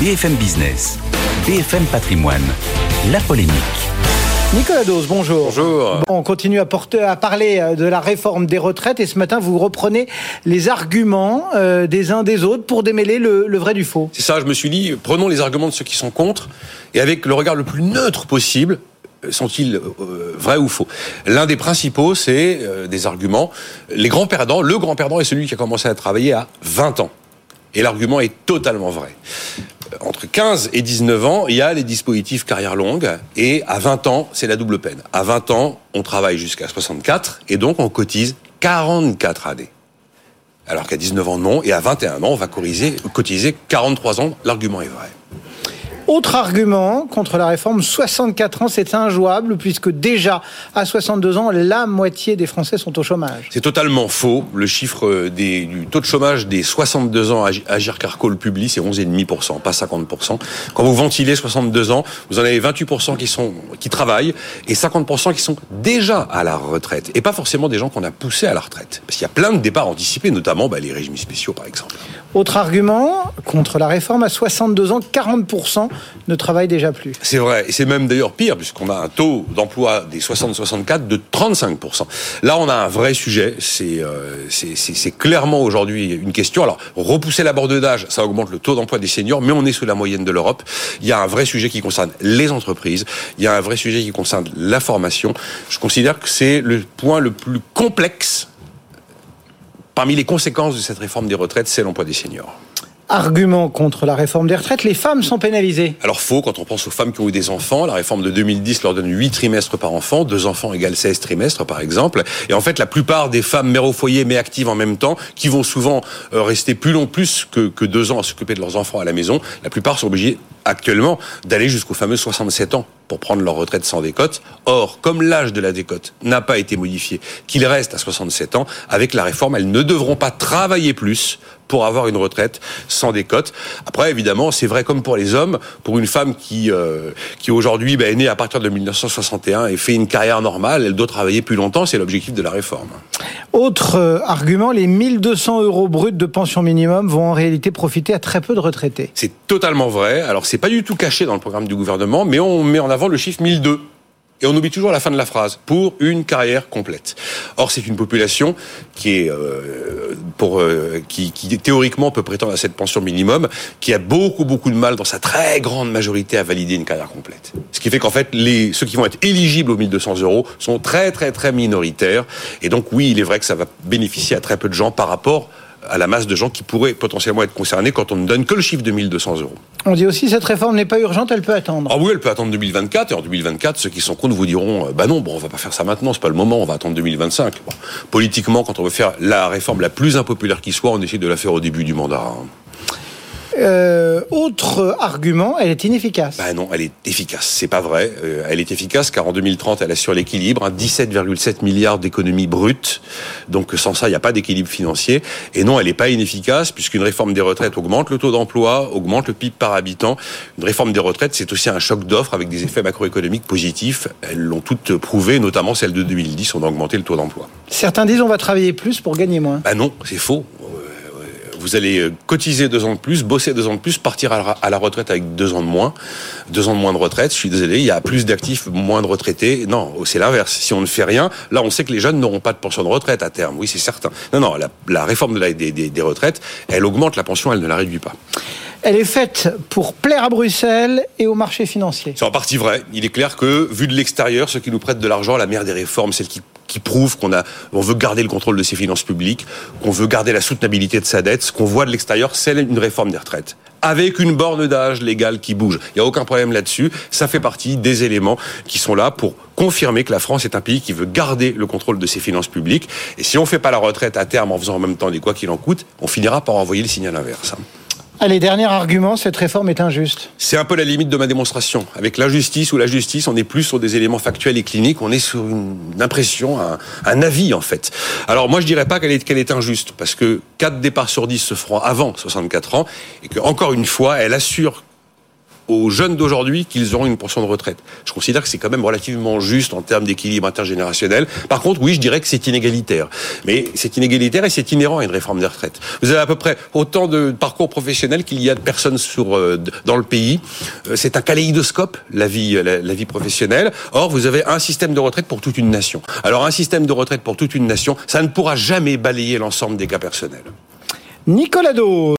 BFM Business, BFM Patrimoine, la polémique. Nicolas Dose, bonjour. Bonjour. Bon, on continue à, porter, à parler euh, de la réforme des retraites et ce matin, vous reprenez les arguments euh, des uns des autres pour démêler le, le vrai du faux. C'est ça, je me suis dit, prenons les arguments de ceux qui sont contre et avec le regard le plus neutre possible, euh, sont-ils euh, vrais ou faux L'un des principaux, c'est euh, des arguments. Les grands perdants, le grand perdant est celui qui a commencé à travailler à 20 ans. Et l'argument est totalement vrai. Entre 15 et 19 ans, il y a les dispositifs carrière longue, et à 20 ans, c'est la double peine. À 20 ans, on travaille jusqu'à 64, et donc on cotise 44 années. Alors qu'à 19 ans, non, et à 21 ans, on va cotiser, cotiser 43 ans. L'argument est vrai. Autre argument contre la réforme, 64 ans, c'est injouable puisque déjà à 62 ans, la moitié des Français sont au chômage. C'est totalement faux. Le chiffre des, du taux de chômage des 62 ans, Agir Carco le publie, c'est 11,5%, pas 50%. Quand vous ventilez 62 ans, vous en avez 28% qui sont qui travaillent et 50% qui sont déjà à la retraite. Et pas forcément des gens qu'on a poussés à la retraite. Parce qu'il y a plein de départs anticipés, notamment bah, les régimes spéciaux par exemple. Autre argument contre la réforme, à 62 ans, 40% ne travaillent déjà plus. C'est vrai, et c'est même d'ailleurs pire, puisqu'on a un taux d'emploi des 60-64 de 35%. Là, on a un vrai sujet, c'est euh, c'est clairement aujourd'hui une question. Alors, repousser la borne d'âge, ça augmente le taux d'emploi des seniors, mais on est sous la moyenne de l'Europe. Il y a un vrai sujet qui concerne les entreprises, il y a un vrai sujet qui concerne la formation. Je considère que c'est le point le plus complexe Parmi les conséquences de cette réforme des retraites, c'est l'emploi des seniors. Argument contre la réforme des retraites, les femmes sont pénalisées. Alors faux, quand on pense aux femmes qui ont eu des enfants, la réforme de 2010 leur donne 8 trimestres par enfant, deux enfants égale 16 trimestres par exemple. Et en fait, la plupart des femmes mères au foyer mais actives en même temps, qui vont souvent euh, rester plus long, plus que, que deux ans à s'occuper de leurs enfants à la maison, la plupart sont obligées actuellement d'aller jusqu'au fameux 67 ans pour prendre leur retraite sans décote. Or, comme l'âge de la décote n'a pas été modifié, qu'il reste à 67 ans, avec la réforme, elles ne devront pas travailler plus pour avoir une retraite sans décote. Après, évidemment, c'est vrai comme pour les hommes, pour une femme qui euh, qui aujourd'hui bah, est née à partir de 1961 et fait une carrière normale, elle doit travailler plus longtemps. C'est l'objectif de la réforme. Autre euh, argument, les 1200 euros bruts de pension minimum vont en réalité profiter à très peu de retraités. C'est totalement vrai. Alors, c'est pas du tout caché dans le programme du gouvernement, mais on met en avant le chiffre 1002. Et on oublie toujours la fin de la phrase pour une carrière complète. Or, c'est une population qui est euh, pour euh, qui, qui, théoriquement peut prétendre à cette pension minimum, qui a beaucoup beaucoup de mal dans sa très grande majorité à valider une carrière complète. Ce qui fait qu'en fait, les ceux qui vont être éligibles aux 1200 euros sont très très très minoritaires. Et donc oui, il est vrai que ça va bénéficier à très peu de gens par rapport à la masse de gens qui pourraient potentiellement être concernés quand on ne donne que le chiffre de 1200 euros. On dit aussi cette réforme n'est pas urgente, elle peut attendre. Ah oui, elle peut attendre 2024 et en 2024, ceux qui sont contre vous diront bah non, bon, on va pas faire ça maintenant, c'est pas le moment, on va attendre 2025. Bon, politiquement, quand on veut faire la réforme la plus impopulaire qui soit, on essaie de la faire au début du mandat. Euh, autre argument, elle est inefficace. Bah non, elle est efficace. C'est pas vrai. Euh, elle est efficace car en 2030, elle assure l'équilibre, hein, 17,7 milliards d'économies brutes. Donc sans ça, il n'y a pas d'équilibre financier. Et non, elle n'est pas inefficace puisqu'une réforme des retraites augmente le taux d'emploi, augmente le PIB par habitant. Une réforme des retraites, c'est aussi un choc d'offres avec des effets macroéconomiques positifs. Elles l'ont toutes prouvé, notamment celle de 2010, on a augmenté le taux d'emploi. Certains disent on va travailler plus pour gagner moins. Bah non, c'est faux vous allez cotiser deux ans de plus, bosser deux ans de plus, partir à la retraite avec deux ans de moins, deux ans de moins de retraite. Je suis désolé, il y a plus d'actifs, moins de retraités. Non, c'est l'inverse. Si on ne fait rien, là, on sait que les jeunes n'auront pas de pension de retraite à terme. Oui, c'est certain. Non, non, la, la réforme de la, des, des, des retraites, elle augmente la pension, elle ne la réduit pas. Elle est faite pour plaire à Bruxelles et au marché financier. C'est en partie vrai. Il est clair que, vu de l'extérieur, ceux qui nous prêtent de l'argent, la mère des réformes, celle qui qui prouve qu'on a, on veut garder le contrôle de ses finances publiques, qu'on veut garder la soutenabilité de sa dette. Ce qu'on voit de l'extérieur, c'est une réforme des retraites avec une borne d'âge légale qui bouge. Il n'y a aucun problème là-dessus. Ça fait partie des éléments qui sont là pour confirmer que la France est un pays qui veut garder le contrôle de ses finances publiques. Et si on ne fait pas la retraite à terme en faisant en même temps des quoi qu'il en coûte, on finira par envoyer le signal inverse. Allez, dernier argument, cette réforme est injuste. C'est un peu la limite de ma démonstration. Avec l'injustice ou la justice, on n'est plus sur des éléments factuels et cliniques, on est sur une impression, un, avis en fait. Alors moi je dirais pas qu'elle est, qu'elle est injuste, parce que 4 départs sur 10 se feront avant 64 ans, et que encore une fois, elle assure aux jeunes d'aujourd'hui qu'ils auront une portion de retraite. Je considère que c'est quand même relativement juste en termes d'équilibre intergénérationnel. Par contre, oui, je dirais que c'est inégalitaire. Mais c'est inégalitaire et c'est inhérent à une réforme des retraites. Vous avez à peu près autant de parcours professionnels qu'il y a de personnes sur, euh, dans le pays. Euh, c'est un kaléidoscope, la vie, la vie professionnelle. Or, vous avez un système de retraite pour toute une nation. Alors, un système de retraite pour toute une nation, ça ne pourra jamais balayer l'ensemble des cas personnels. Nicolas Do.